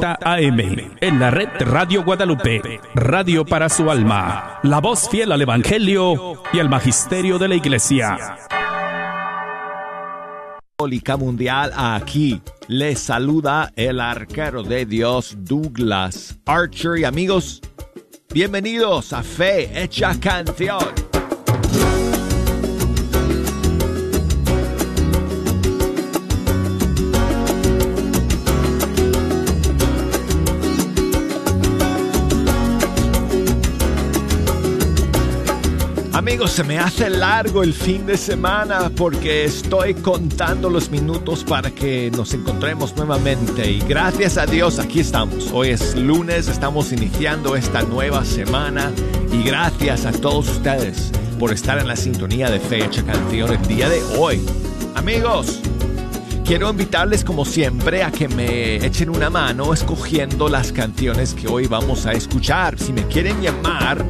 AM, en la red Radio Guadalupe, radio para su alma, la voz fiel al Evangelio y al Magisterio de la Iglesia. Católica Mundial aquí les saluda el arquero de Dios Douglas Archer y amigos, bienvenidos a Fe Hecha Canción. Amigos, se me hace largo el fin de semana porque estoy contando los minutos para que nos encontremos nuevamente y gracias a Dios aquí estamos. Hoy es lunes, estamos iniciando esta nueva semana y gracias a todos ustedes por estar en la sintonía de Fecha Canción el día de hoy. Amigos, quiero invitarles como siempre a que me echen una mano escogiendo las canciones que hoy vamos a escuchar. Si me quieren llamar,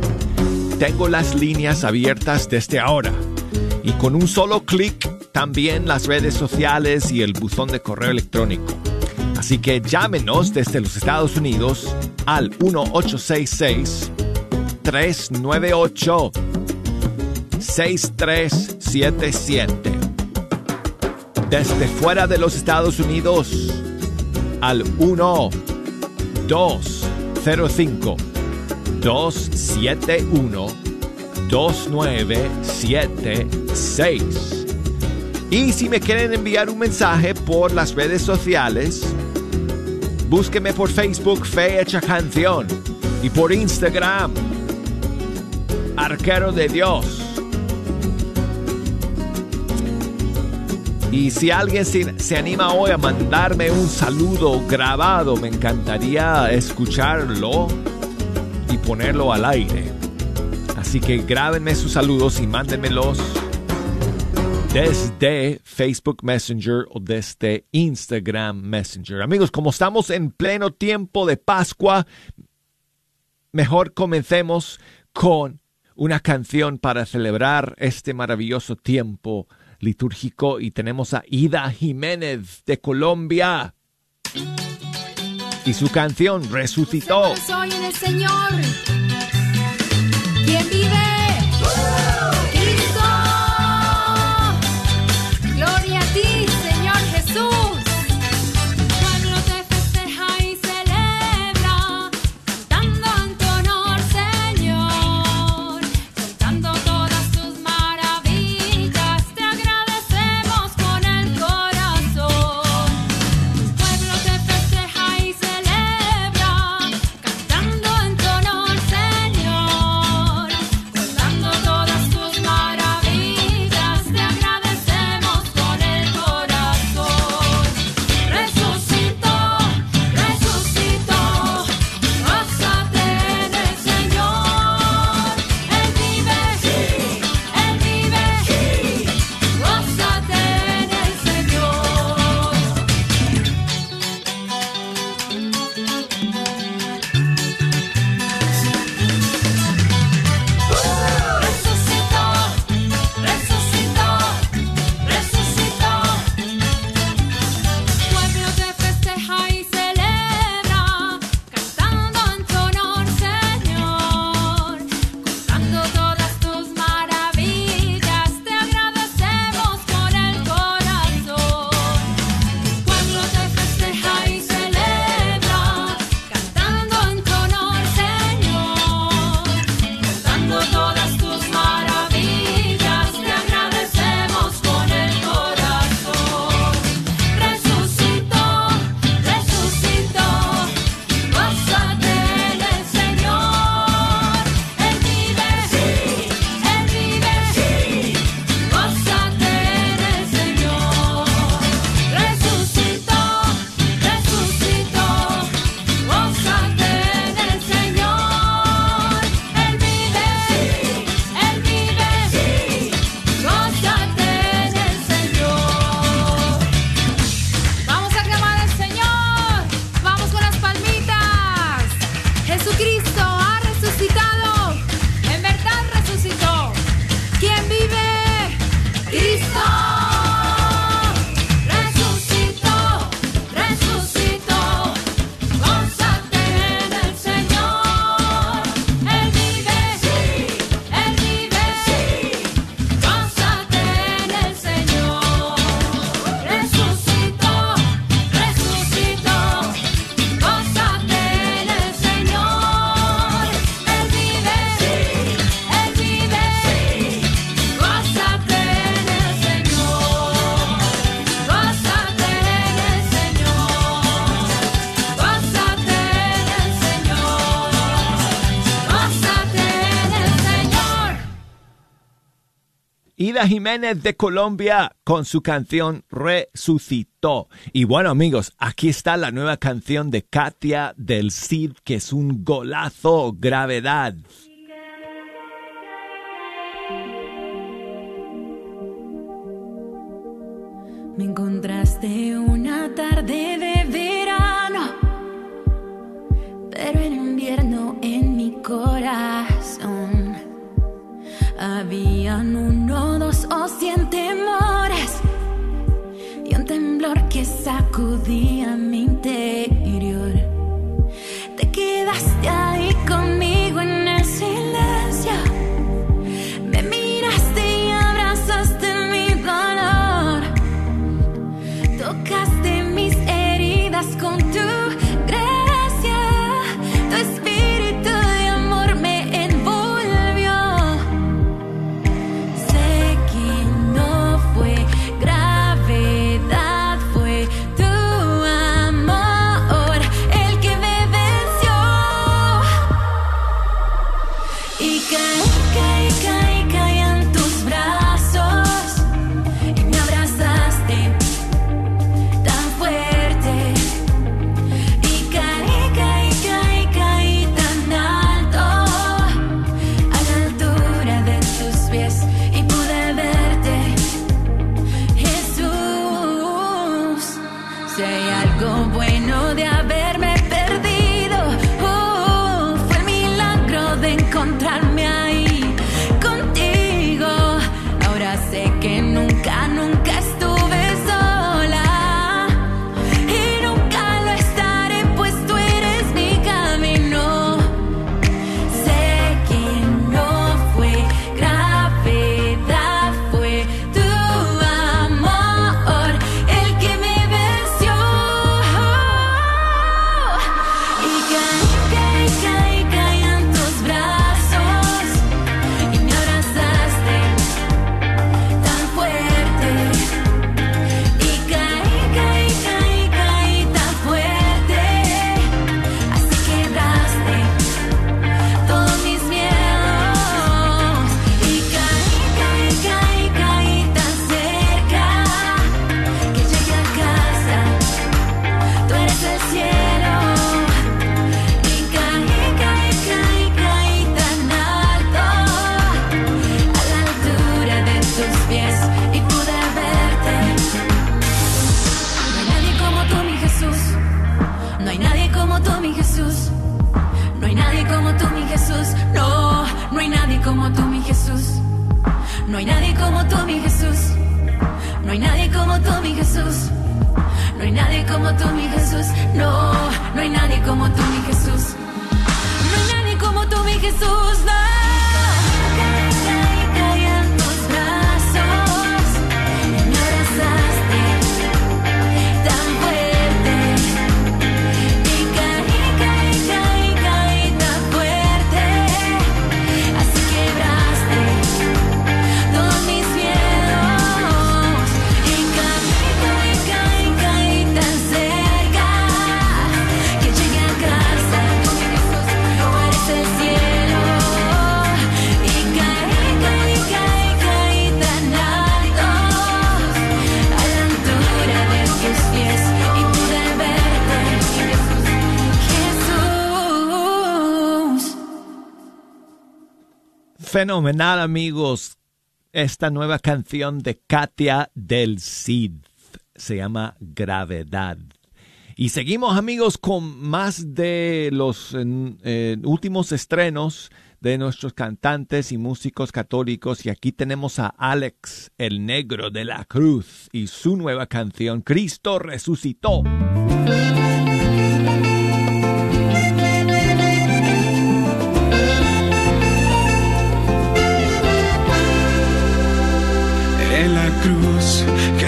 tengo las líneas abiertas desde ahora. Y con un solo clic también las redes sociales y el buzón de correo electrónico. Así que llámenos desde los Estados Unidos al 1866 398 6377. Desde fuera de los Estados Unidos al 1 205 271 2976. Y si me quieren enviar un mensaje por las redes sociales, búsqueme por Facebook Fe Hecha Canción y por Instagram Arquero de Dios. Y si alguien se, se, anima hoy a mandarme un saludo grabado, me encantaría escucharlo ponerlo al aire. Así que grábenme sus saludos y mándenmelos desde Facebook Messenger o desde Instagram Messenger. Amigos, como estamos en pleno tiempo de Pascua, mejor comencemos con una canción para celebrar este maravilloso tiempo litúrgico y tenemos a Ida Jiménez de Colombia y su canción resucitó. Soy en el Señor. ¿Quién vive? Jiménez de Colombia con su canción Resucitó. Y bueno amigos, aquí está la nueva canción de Katia del Cid, que es un golazo, gravedad. Me encontraste una tarde de verano, pero en o cien temores y un temblor que sacudí. Fenomenal amigos, esta nueva canción de Katia del Cid se llama Gravedad. Y seguimos amigos con más de los eh, últimos estrenos de nuestros cantantes y músicos católicos y aquí tenemos a Alex el Negro de la Cruz y su nueva canción Cristo resucitó.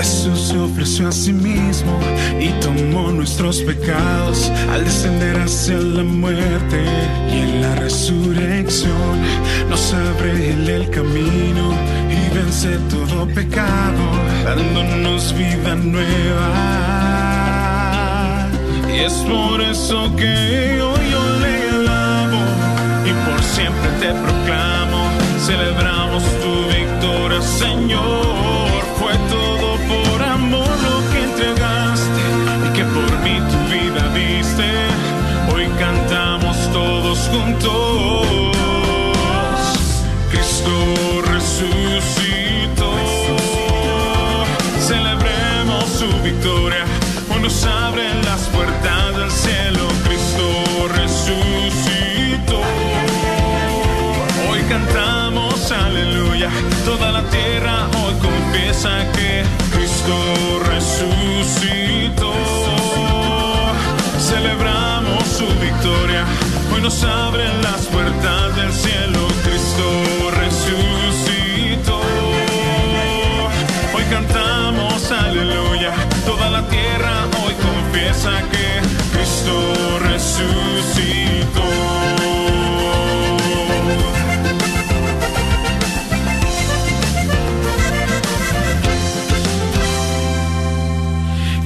Jesús se ofreció a sí mismo y tomó nuestros pecados al descender hacia la muerte y en la resurrección nos abre él el camino y vence todo pecado dándonos vida nueva. Y es por eso que hoy yo le alabo y por siempre te proclamo celebramos tu victoria Señor. Nos abren las puertas del cielo. Cristo resucitó. Hoy cantamos aleluya. Toda la tierra hoy confiesa que Cristo resucitó.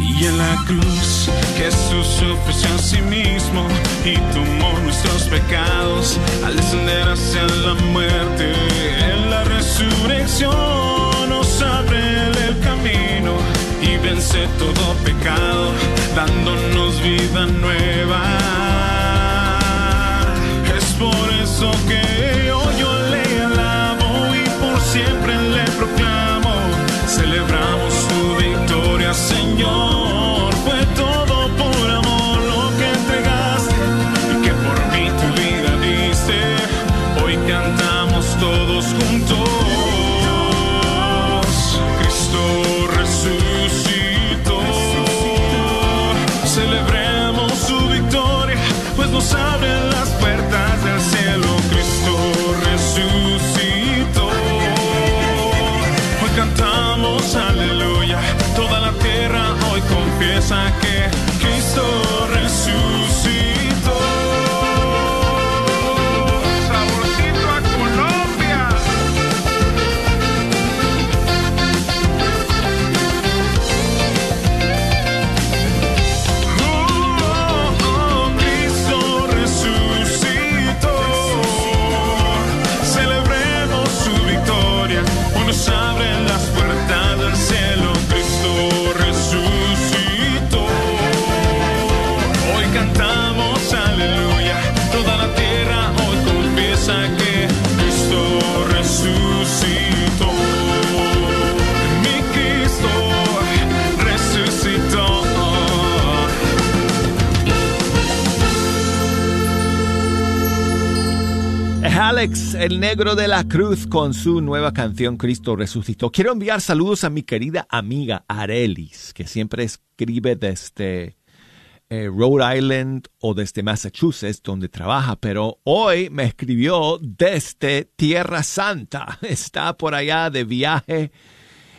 Y en la cruz Jesús ofreció a sí mismo y nuestros al descender hacia la muerte. En la resurrección nos abre el camino y vence todo pecado, dándonos vida nueva. El negro de la cruz, con su nueva canción Cristo resucitó. Quiero enviar saludos a mi querida amiga Arelis, que siempre escribe desde eh, Rhode Island o desde Massachusetts, donde trabaja, pero hoy me escribió desde Tierra Santa. Está por allá de viaje,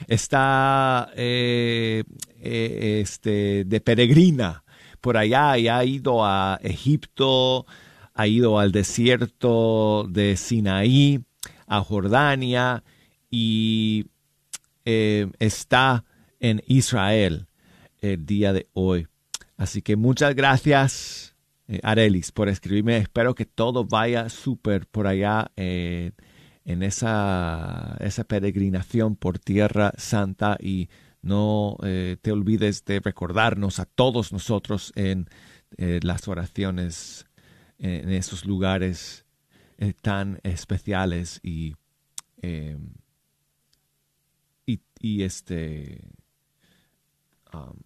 está eh, eh, este, de peregrina por allá y ha ido a Egipto, ha ido al desierto de Sinaí, a Jordania y eh, está en Israel el día de hoy. Así que muchas gracias, eh, Arelis, por escribirme. Espero que todo vaya súper por allá eh, en esa, esa peregrinación por Tierra Santa y no eh, te olvides de recordarnos a todos nosotros en las oraciones en esos lugares eh, tan especiales y, eh, y, y este um,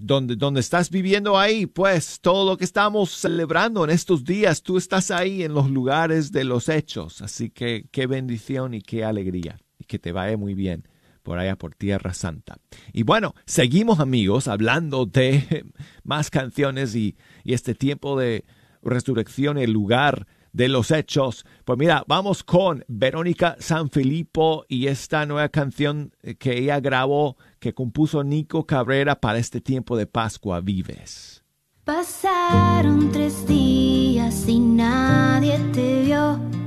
donde, donde estás viviendo ahí, pues todo lo que estamos celebrando en estos días, tú estás ahí en los lugares de los hechos. Así que qué bendición y qué alegría. Y que te vaya muy bien por allá por Tierra Santa. Y bueno, seguimos amigos hablando de más canciones y, y este tiempo de resurrección, el lugar de los hechos. Pues mira, vamos con Verónica Sanfilippo y esta nueva canción que ella grabó, que compuso Nico Cabrera para este tiempo de Pascua, Vives. Pasaron tres días y nadie te vio.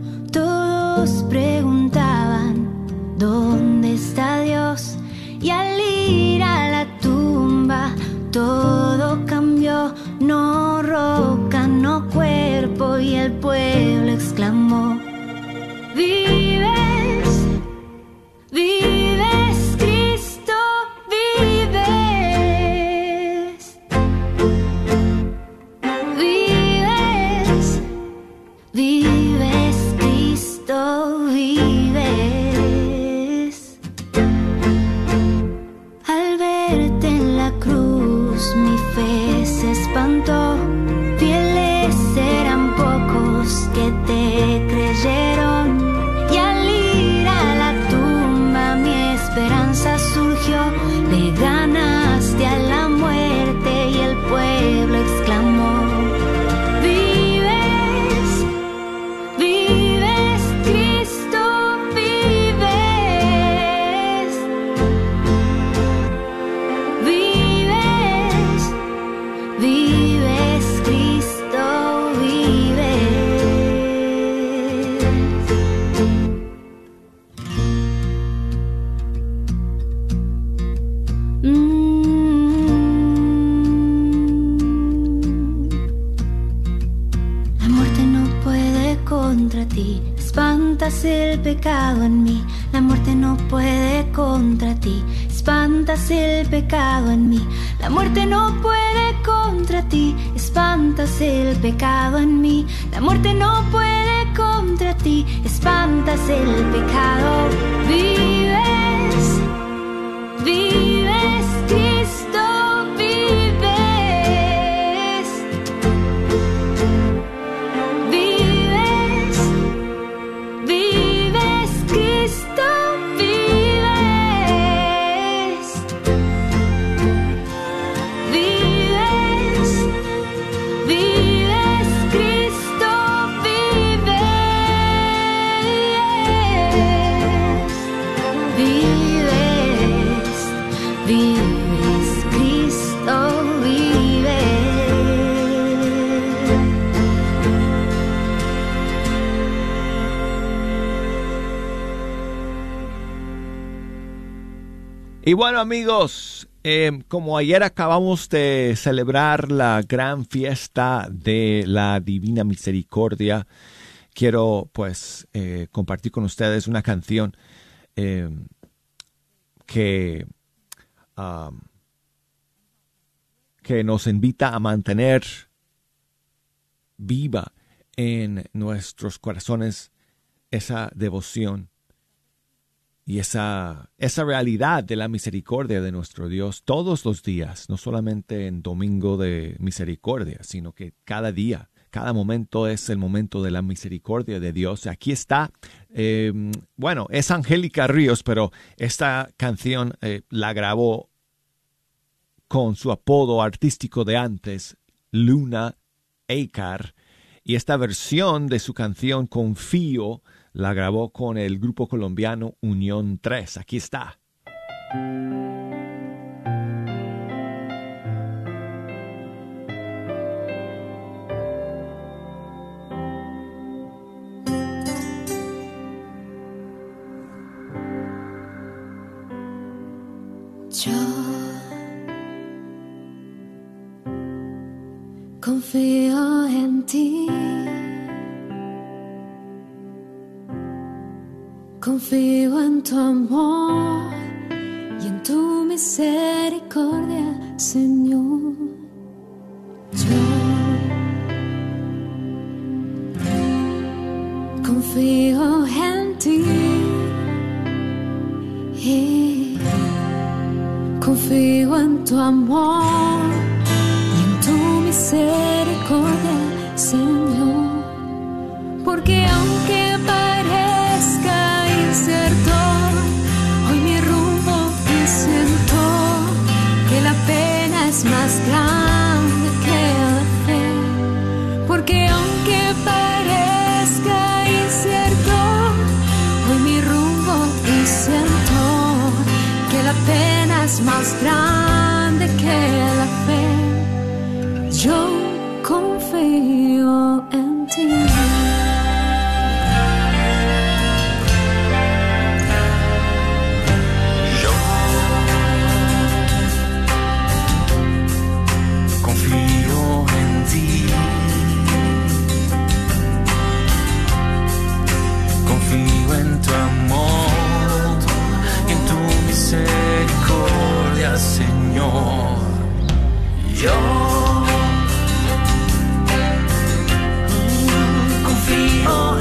The El pecado en mí, la muerte no puede contra ti. Espantas el pecado en mí, la muerte no puede contra ti. Espantas el pecado en mí, la muerte no puede contra ti. Espantas el pecado, vives, vives Y bueno amigos, em, como ayer acabamos de celebrar la gran fiesta de la Divina Misericordia, quiero pues eh, compartir con ustedes una canción em, que, que nos invita a mantener viva en nuestros corazones esa devoción y esa, esa realidad de la misericordia de nuestro Dios todos los días, no solamente en domingo de misericordia, sino que cada día, cada momento es el momento de la misericordia de Dios. Aquí está, em, bueno, es Angélica Ríos, pero esta canción eh, la grabó con su apodo artístico de antes, Luna Eikar, y esta versión de su canción Confío la grabó con el grupo colombiano Unión 3. Aquí está. Yo confío Confío en tu amor y en tu misericordia, Señor. Yo confío en ti. Y confío en tu amor y en tu misericordia, más grande Señor. Yo confío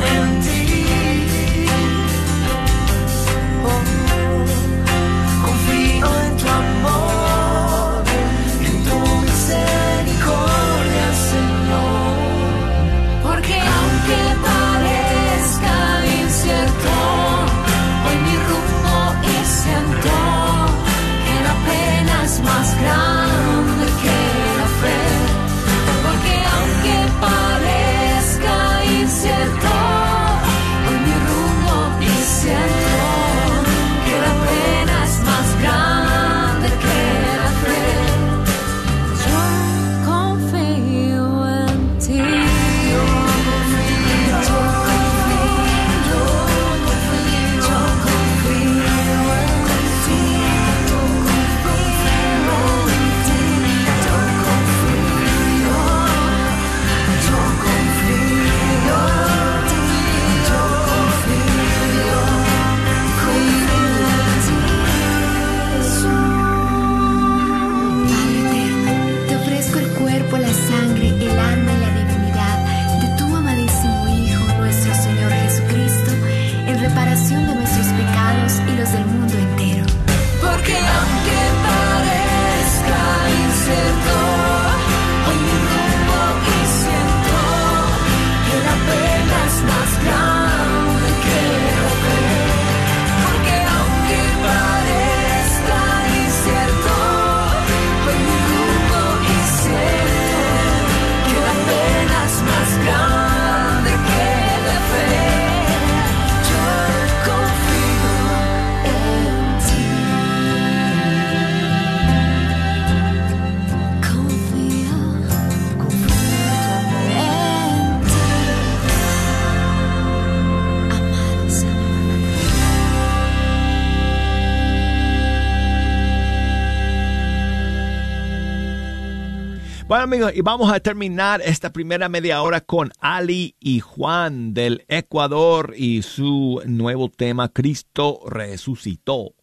Amigos, y vamos a terminar esta primera media hora con Ali y Juan del Ecuador y su nuevo tema Cristo resucitó.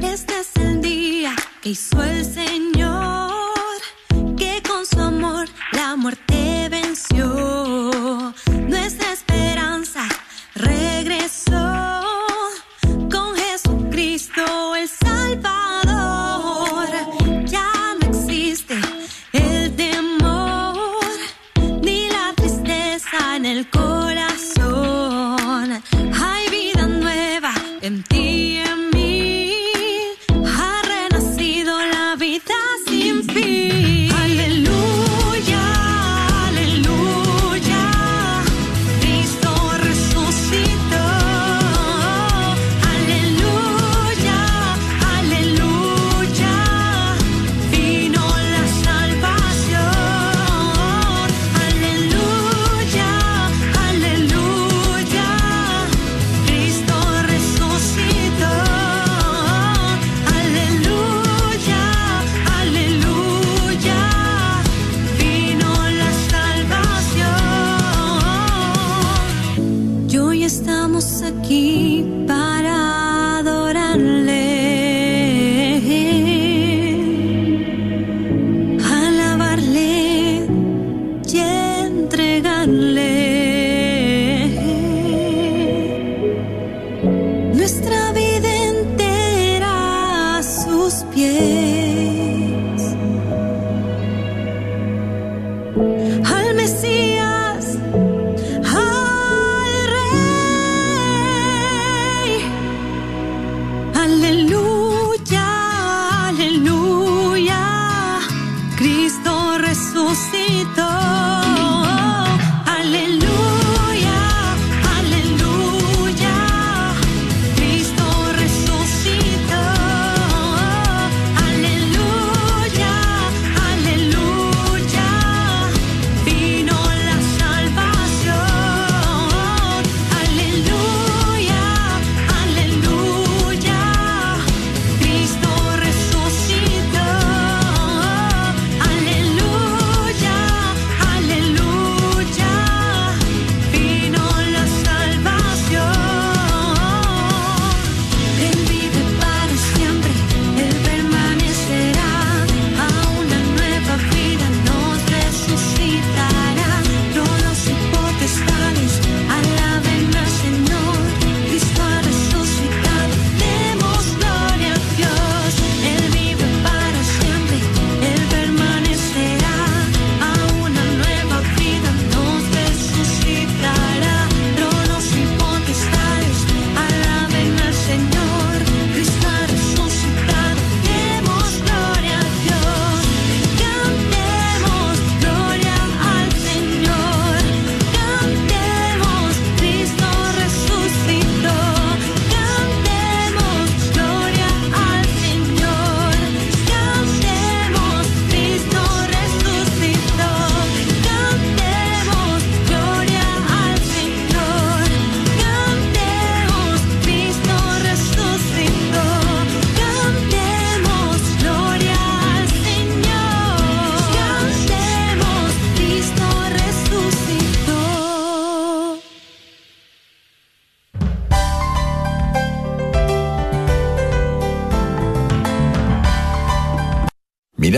Este es el día que hizo el Señor,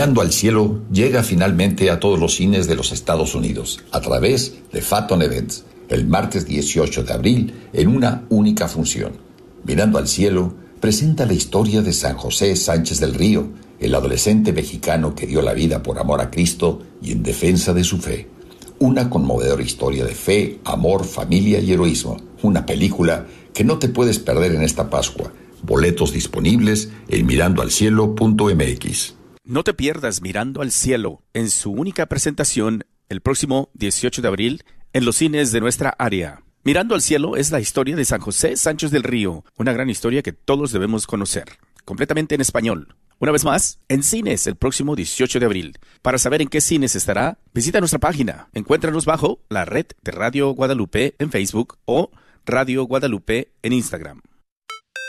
Mirando al cielo llega finalmente a todos los cines de los Estados Unidos a través de Phaeton Events el martes 18 de abril en una única función. Mirando al cielo presenta la historia de San José Sánchez del Río, el adolescente mexicano que dio la vida por amor a Cristo y en defensa de su fe. Una conmovedora historia de fe, amor, familia y heroísmo. Una película que no te puedes perder en esta Pascua. Boletos disponibles en mirandoalcielo.mx. No te pierdas Mirando al Cielo en su única presentación el próximo 18 de abril en los cines de nuestra área. Mirando al Cielo es la historia de San José Sánchez del Río, una gran historia que todos debemos conocer, completamente en español. Una vez más, en cines el próximo 18 de abril. Para saber en qué cines estará, visita nuestra página. Encuéntranos bajo la red de Radio Guadalupe en Facebook o Radio Guadalupe en Instagram.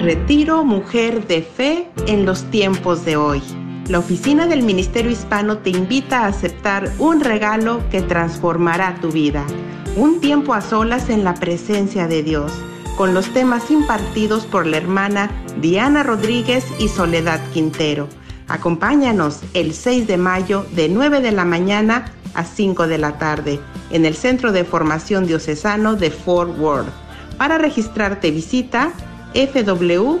Retiro Mujer de Fe en los tiempos de hoy. La oficina del Ministerio Hispano te invita a aceptar un regalo que transformará tu vida. Un tiempo a solas en la presencia de Dios, con los temas impartidos por la hermana Diana Rodríguez y Soledad Quintero. Acompáñanos el 6 de mayo de 9 de la mañana a 5 de la tarde en el Centro de Formación Diocesano de Fort Worth. Para registrarte visita fwdioc.org.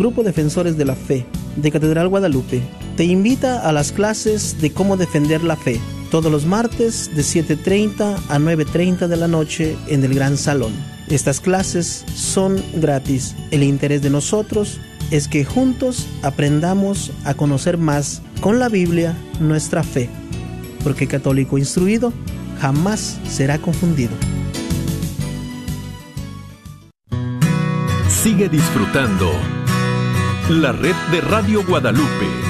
Grupo Defensores de la Fe de Catedral Guadalupe te invita a las clases de cómo defender la fe todos los martes de 7.30 a 9.30 de la noche en el Gran Salón. Estas clases son gratis. El interés de nosotros es que juntos aprendamos a conocer más con la Biblia nuestra fe, porque católico instruido jamás será confundido. Sigue disfrutando la red de Radio Guadalupe.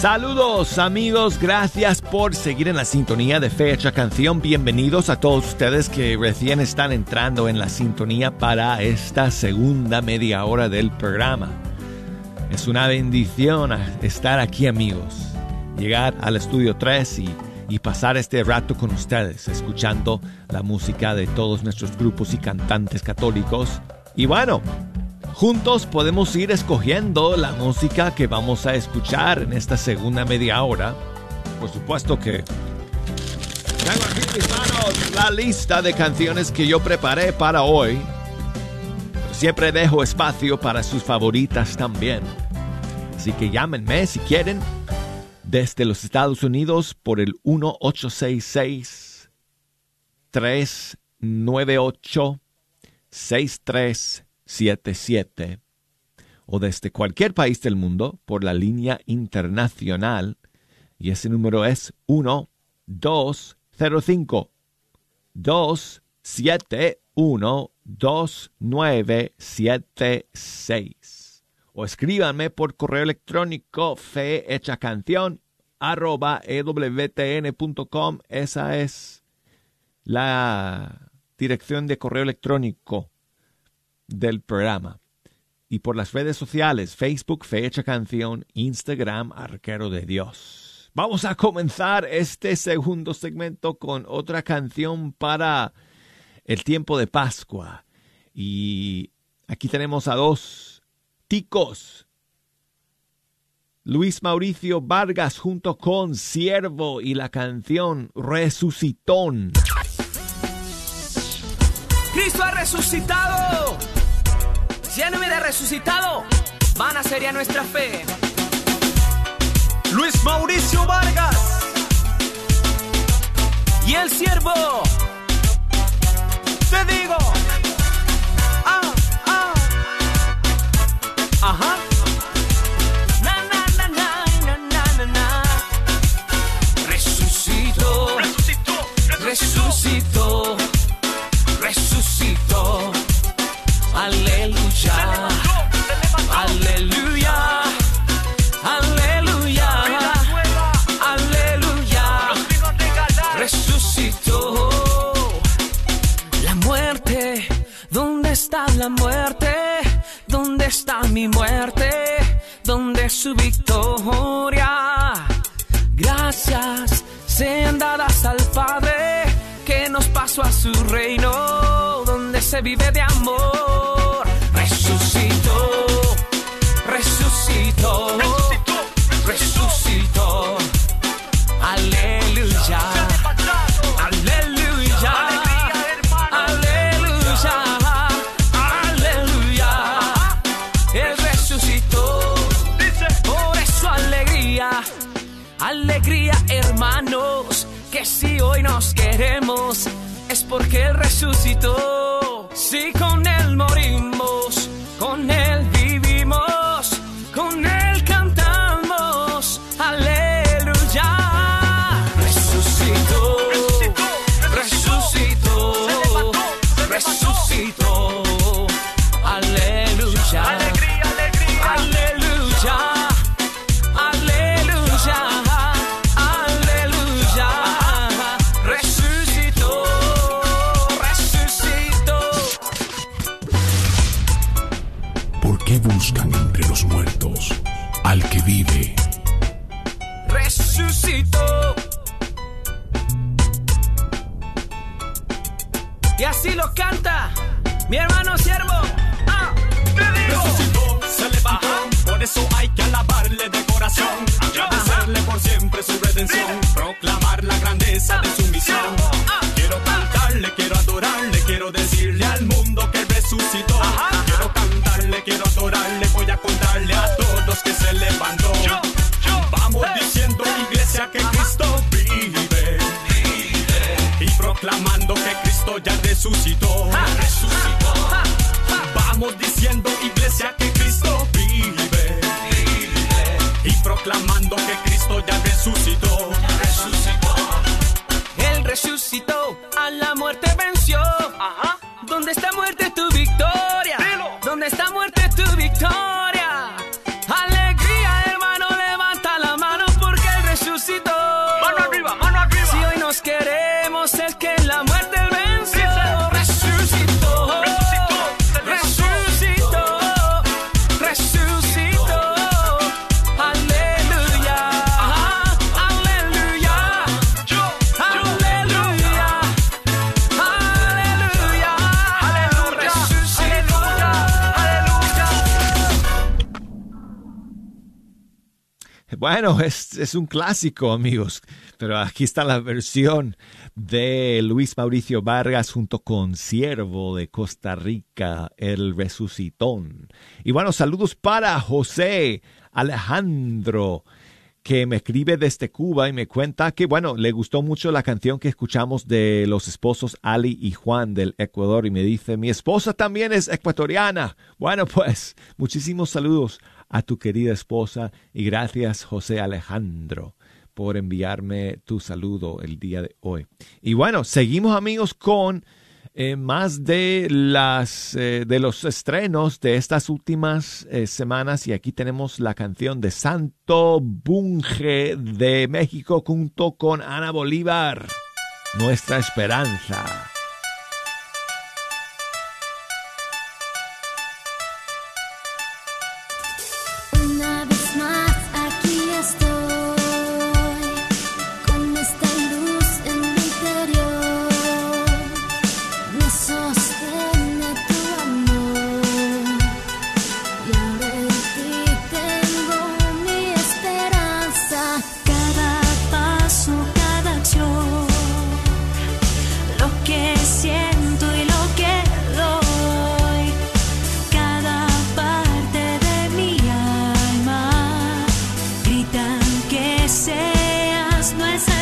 Saludos amigos, gracias por seguir en la sintonía de Fecha Canción. Bienvenidos a todos ustedes que recién están entrando en la sintonía para esta segunda media hora del programa. Es una bendición estar aquí amigos, llegar al estudio 3 y, y pasar este rato con ustedes, escuchando la música de todos nuestros grupos y cantantes católicos. Y bueno, Juntos podemos ir escogiendo la música que vamos a escuchar en esta segunda media hora. Por supuesto que tengo aquí mis manos la lista de canciones que yo preparé para hoy. Siempre dejo espacio para sus favoritas también. Así que llámenme si quieren desde los Estados Unidos por el 1866 398 63 77 o desde cualquier país del mundo por la línea internacional y ese número es 1 205 271 2976 o escríbanme por correo electrónico fehechacanción arroba ewtn.com esa es la dirección de correo electrónico del programa. Y por las redes sociales, Facebook, Fecha Canción, Instagram, Arquero de Dios. Vamos a comenzar este segundo segmento con otra canción para el tiempo de Pascua. Y aquí tenemos a dos ticos. Luis Mauricio Vargas junto con Siervo y la canción Resucitón. Cristo ha resucitado. Lléneme de resucitado, vana sería nuestra fe. Luis Mauricio Vargas y el siervo. Te digo. Ah, ah. Ajá. Na, na, na, resucitó, resucitó. resucitó. Aleluya. Aleluya. Aleluya. Aleluya. Resucitó. La muerte. ¿Dónde está la muerte? ¿Dónde está mi muerte? ¿Dónde su victoria? Gracias sean dadas al Padre que nos pasó a su reino, donde se vive de amor. Resucitó, resucitó, resucitó. Aleluya. Aleluya. Aleluya. Aleluya. Él resucitó. Por eso alegría. Alegría, hermanos. Que si hoy nos queremos es porque Él resucitó. Si con Él morimos, con Él vivimos, mi hermano siervo. Ah, Resucitó, se levantó, por eso hay que alabarle de corazón, agradecerle por siempre su redención, proclamar la grandeza de su Bueno, es, es un clásico, amigos, pero aquí está la versión de Luis Mauricio Vargas junto con Siervo de Costa Rica, el resucitón. Y bueno, saludos para José Alejandro, que me escribe desde Cuba y me cuenta que, bueno, le gustó mucho la canción que escuchamos de los esposos Ali y Juan del Ecuador y me dice, mi esposa también es ecuatoriana. Bueno, pues, muchísimos saludos a tu querida esposa y gracias José Alejandro por enviarme tu saludo el día de hoy. Y bueno, seguimos amigos con eh, más de las eh, de los estrenos de estas últimas eh, semanas y aquí tenemos la canción de Santo Bunge de México junto con Ana Bolívar, nuestra esperanza. seas nuestra.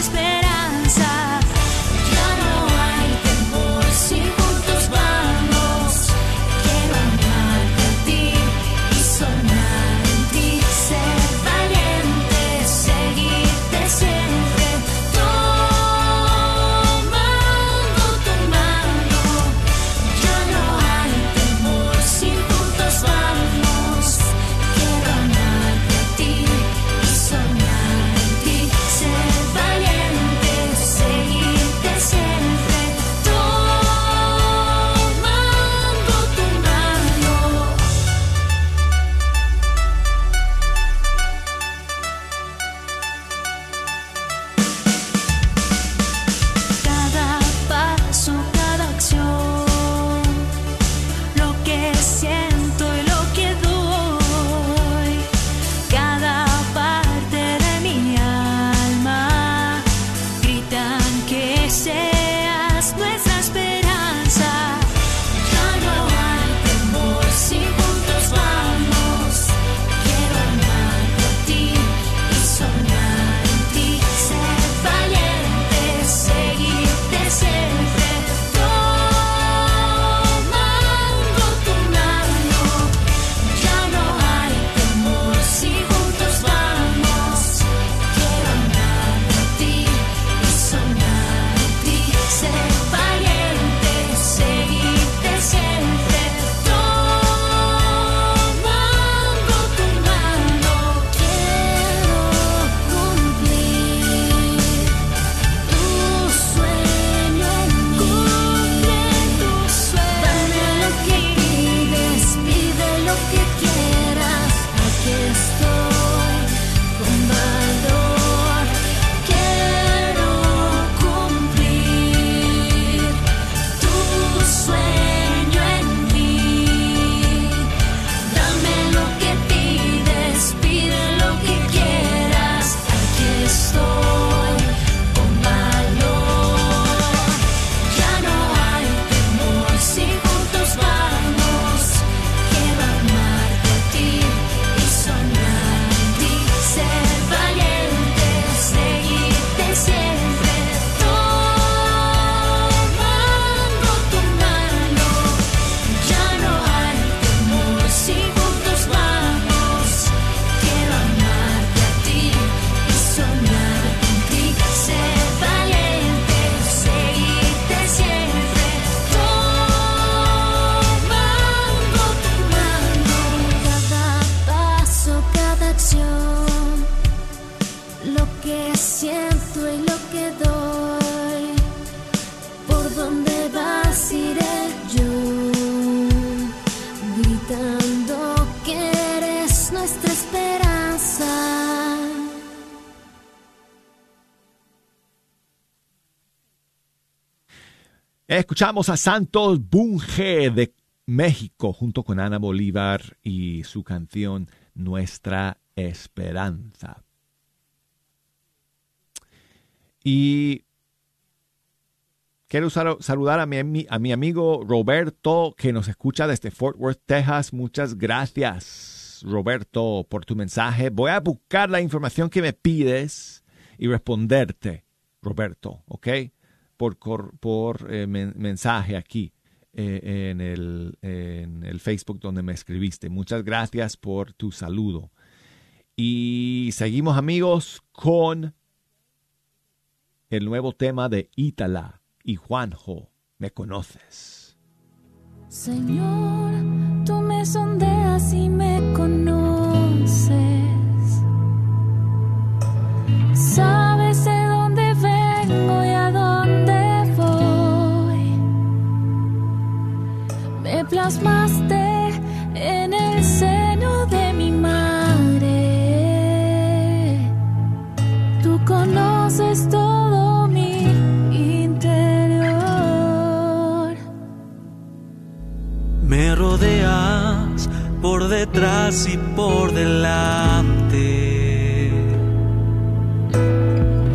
Escuchamos a Santos Bunge de México junto con Ana Bolívar y su canción Nuestra Esperanza. Y quiero saludar a mi, a mi amigo Roberto que nos escucha desde Fort Worth, Texas. Muchas gracias, Roberto, por tu mensaje. Voy a buscar la información que me pides y responderte, Roberto, ¿ok? Por, por eh, men- mensaje aquí eh, en, el, en el Facebook donde me escribiste. Muchas gracias por tu saludo. Y seguimos amigos con el nuevo tema de Ítala y Juanjo. ¿Me conoces? Señor, tú me sondeas y me conoces. Plasmaste en el seno de mi madre. Tú conoces todo mi interior. Me rodeas por detrás y por delante.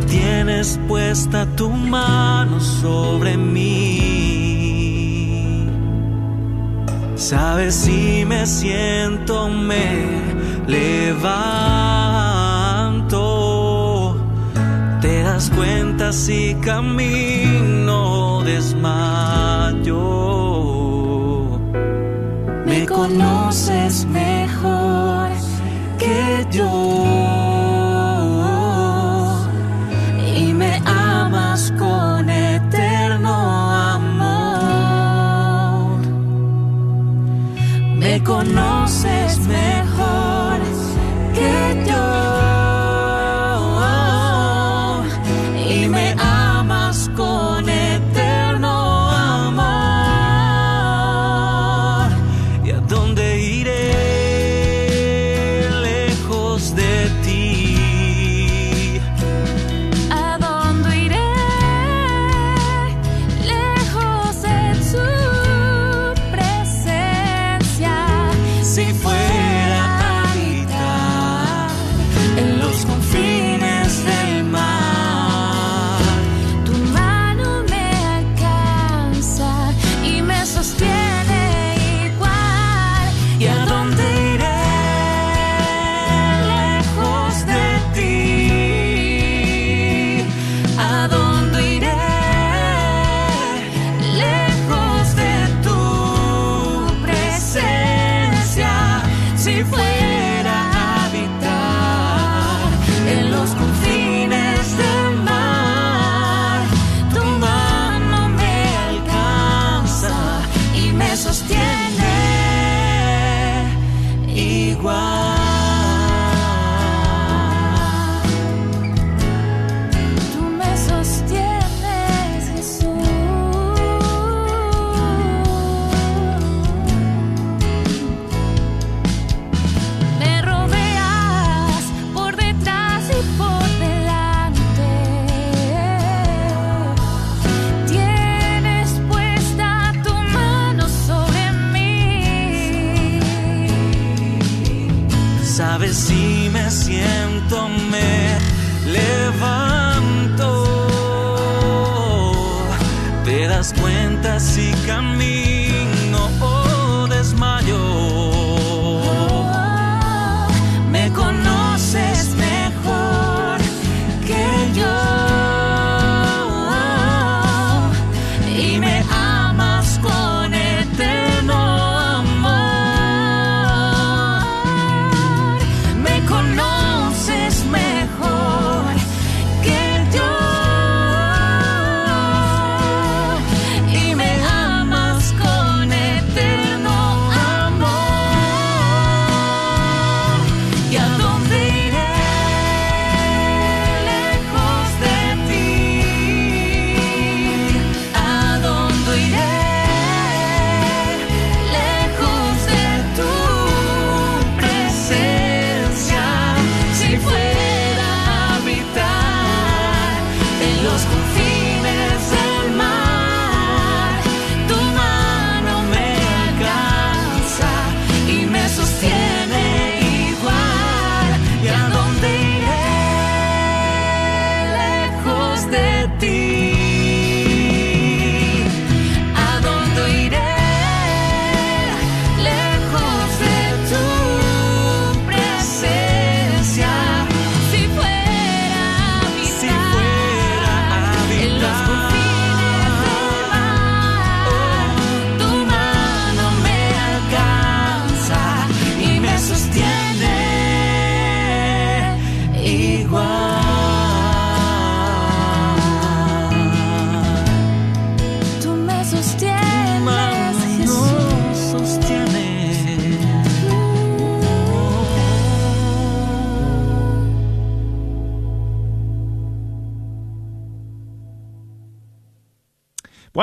Tienes puesta tu mano sobre mí. Sabes si me siento, me levanto. Te das cuenta si camino desmayo. Me conoces mejor que yo. Conoces mejor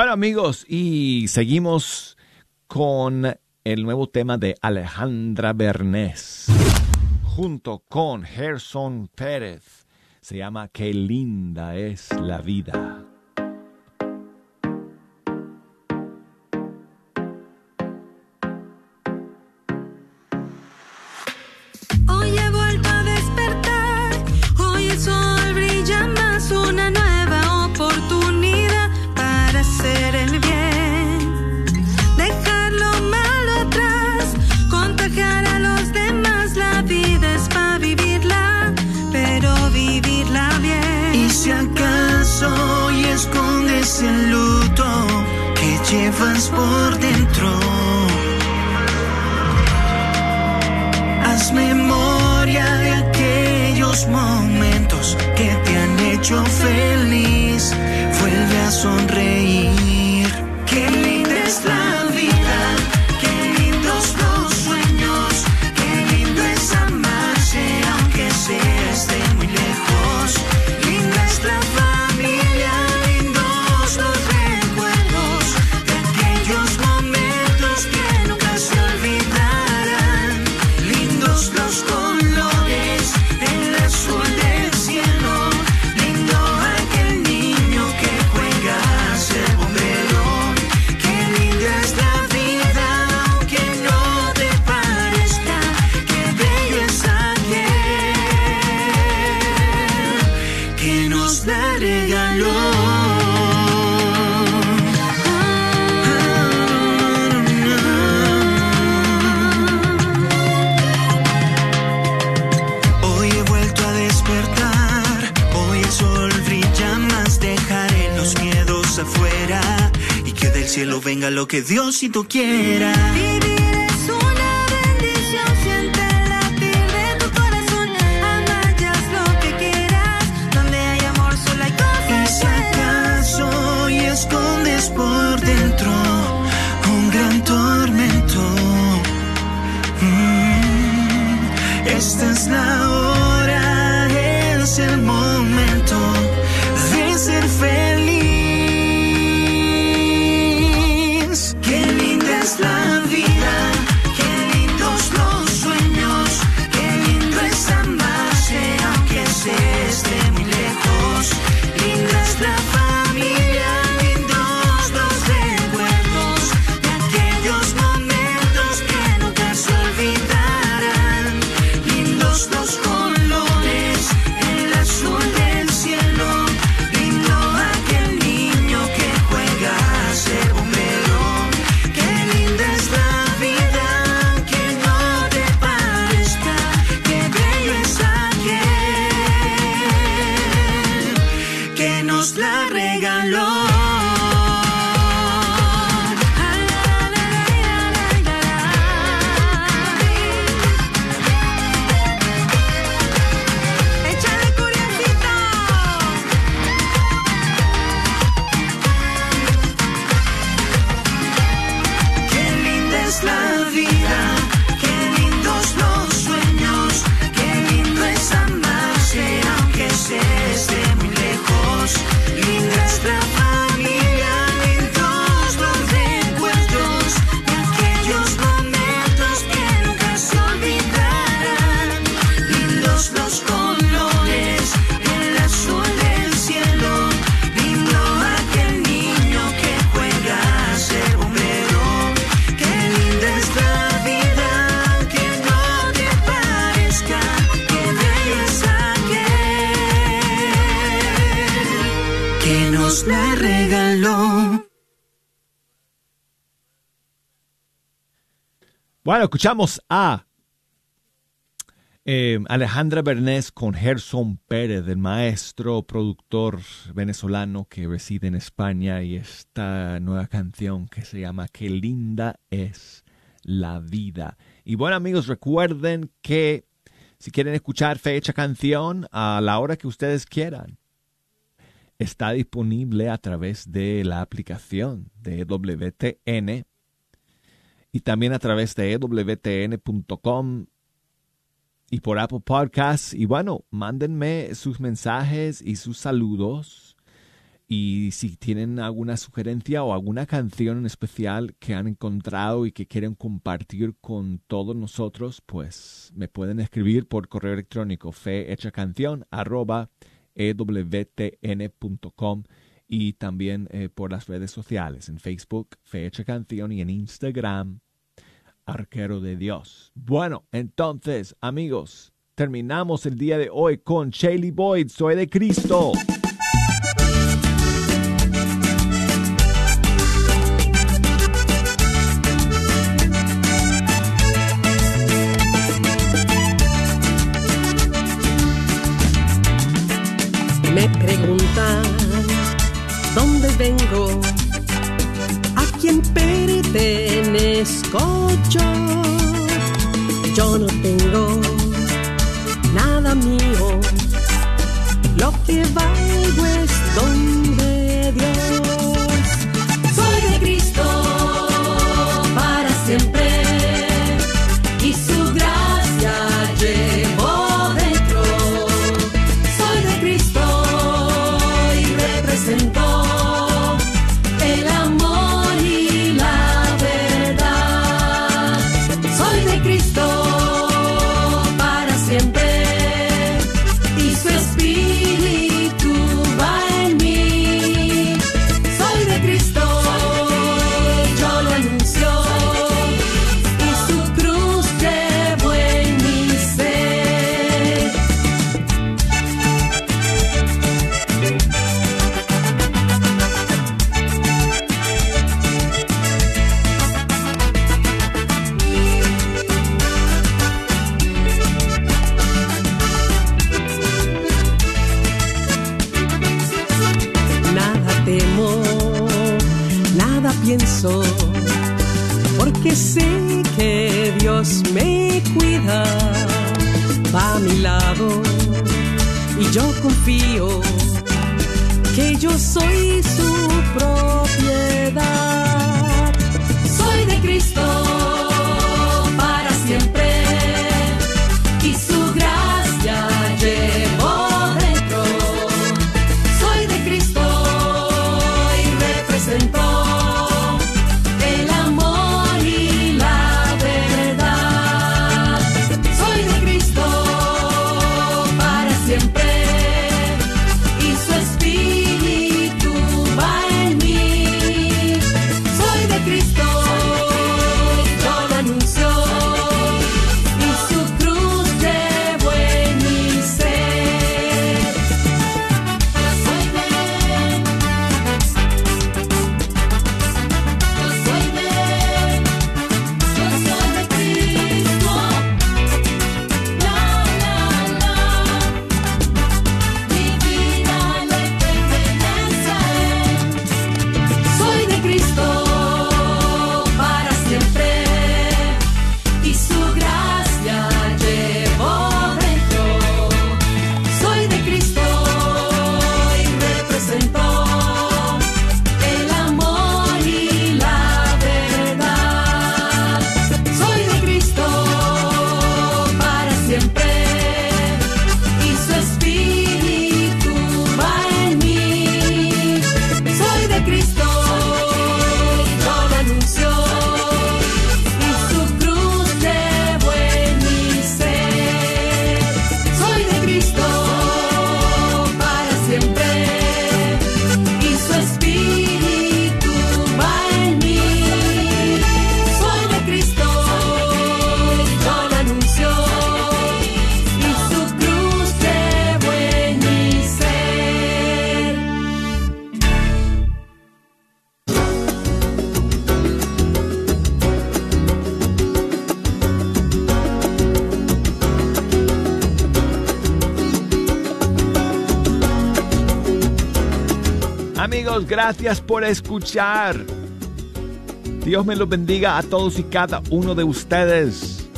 Bueno amigos, y seguimos con el nuevo tema de Alejandra Bernés, junto con Gerson Pérez. Se llama Qué linda es la vida. y que del cielo venga lo que Diosito quiera. Vivir es una bendición, siente el latir de tu corazón, amayas lo que quieras, donde hay amor solo hay cosas. Y sacas hoy escondes por dentro un gran tormento. Mm, esta es la Bueno, escuchamos a eh, Alejandra Bernés con Gerson Pérez, el maestro productor venezolano que reside en España, y esta nueva canción que se llama Qué linda es la vida. Y bueno amigos, recuerden que si quieren escuchar fecha canción a la hora que ustedes quieran, está disponible a través de la aplicación de WTN y también a través de wtn.com y por Apple Podcasts. Y bueno, mándenme sus mensajes y sus saludos. Y si tienen alguna sugerencia o alguna canción en especial que han encontrado y que quieren compartir con todos nosotros, pues me pueden escribir por correo electrónico fehechacanción arroba ewtn.com y también eh, por las redes sociales, en Facebook, Fecha Canción y en Instagram, Arquero de Dios. Bueno, entonces, amigos, terminamos el día de hoy con Shaley Boyd, Soy de Cristo. Me preguntan dónde vengo, a quién pertenezco yo. Yo no tengo nada mío, lo que valgo es donde Dios Yo confío que yo soy su propiedad. Amigos, gracias por escuchar. Dios me los bendiga a todos y cada uno de ustedes.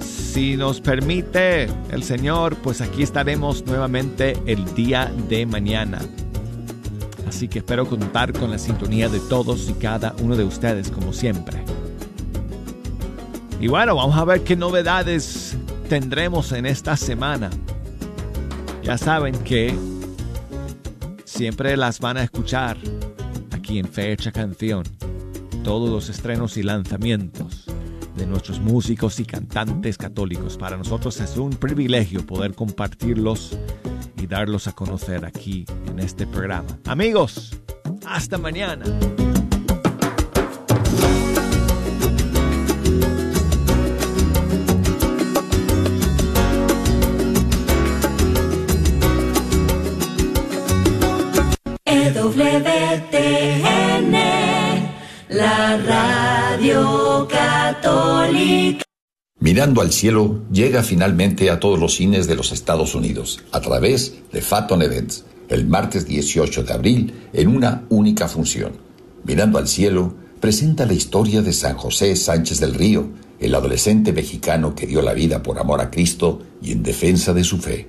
Si nos permite el Señor, pues aquí estaremos nuevamente el día de mañana. Así que espero contar con la sintonía de todos y cada uno de ustedes, como siempre. Y bueno, vamos a ver qué novedades tendremos en esta semana. Ya saben que siempre las van a escuchar aquí en Fecha Canción. Todos los estrenos y lanzamientos de nuestros músicos y cantantes católicos. Para nosotros es un privilegio poder compartirlos y darlos a conocer aquí en este programa. Amigos, hasta mañana. EWTN, la radio católica. Mirando al cielo llega finalmente a todos los cines de los Estados Unidos a través de Phaeton Events el martes 18 de abril en una única función. Mirando al cielo presenta la historia de San José Sánchez del Río, el adolescente mexicano que dio la vida por amor a Cristo y en defensa de su fe.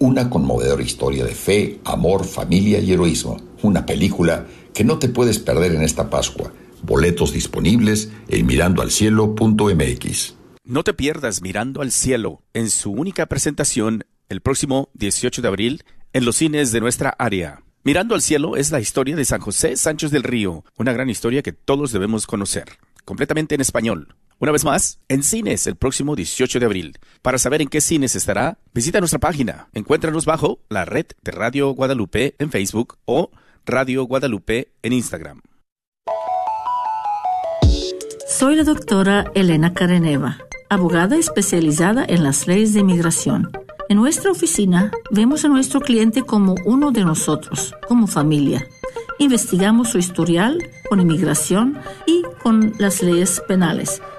Una conmovedora historia de fe, amor, familia y heroísmo. Una película que no te puedes perder en esta Pascua. Boletos disponibles en mirandoalcielo.mx. No te pierdas Mirando al Cielo en su única presentación el próximo 18 de abril en los cines de nuestra área. Mirando al Cielo es la historia de San José Sánchez del Río, una gran historia que todos debemos conocer, completamente en español. Una vez más, en cines el próximo 18 de abril. Para saber en qué cines estará, visita nuestra página. Encuéntranos bajo la red de Radio Guadalupe en Facebook o Radio Guadalupe en Instagram. Soy la doctora Elena Careneva, abogada especializada en las leyes de inmigración. En nuestra oficina vemos a nuestro cliente como uno de nosotros, como familia. Investigamos su historial con inmigración y con las leyes penales.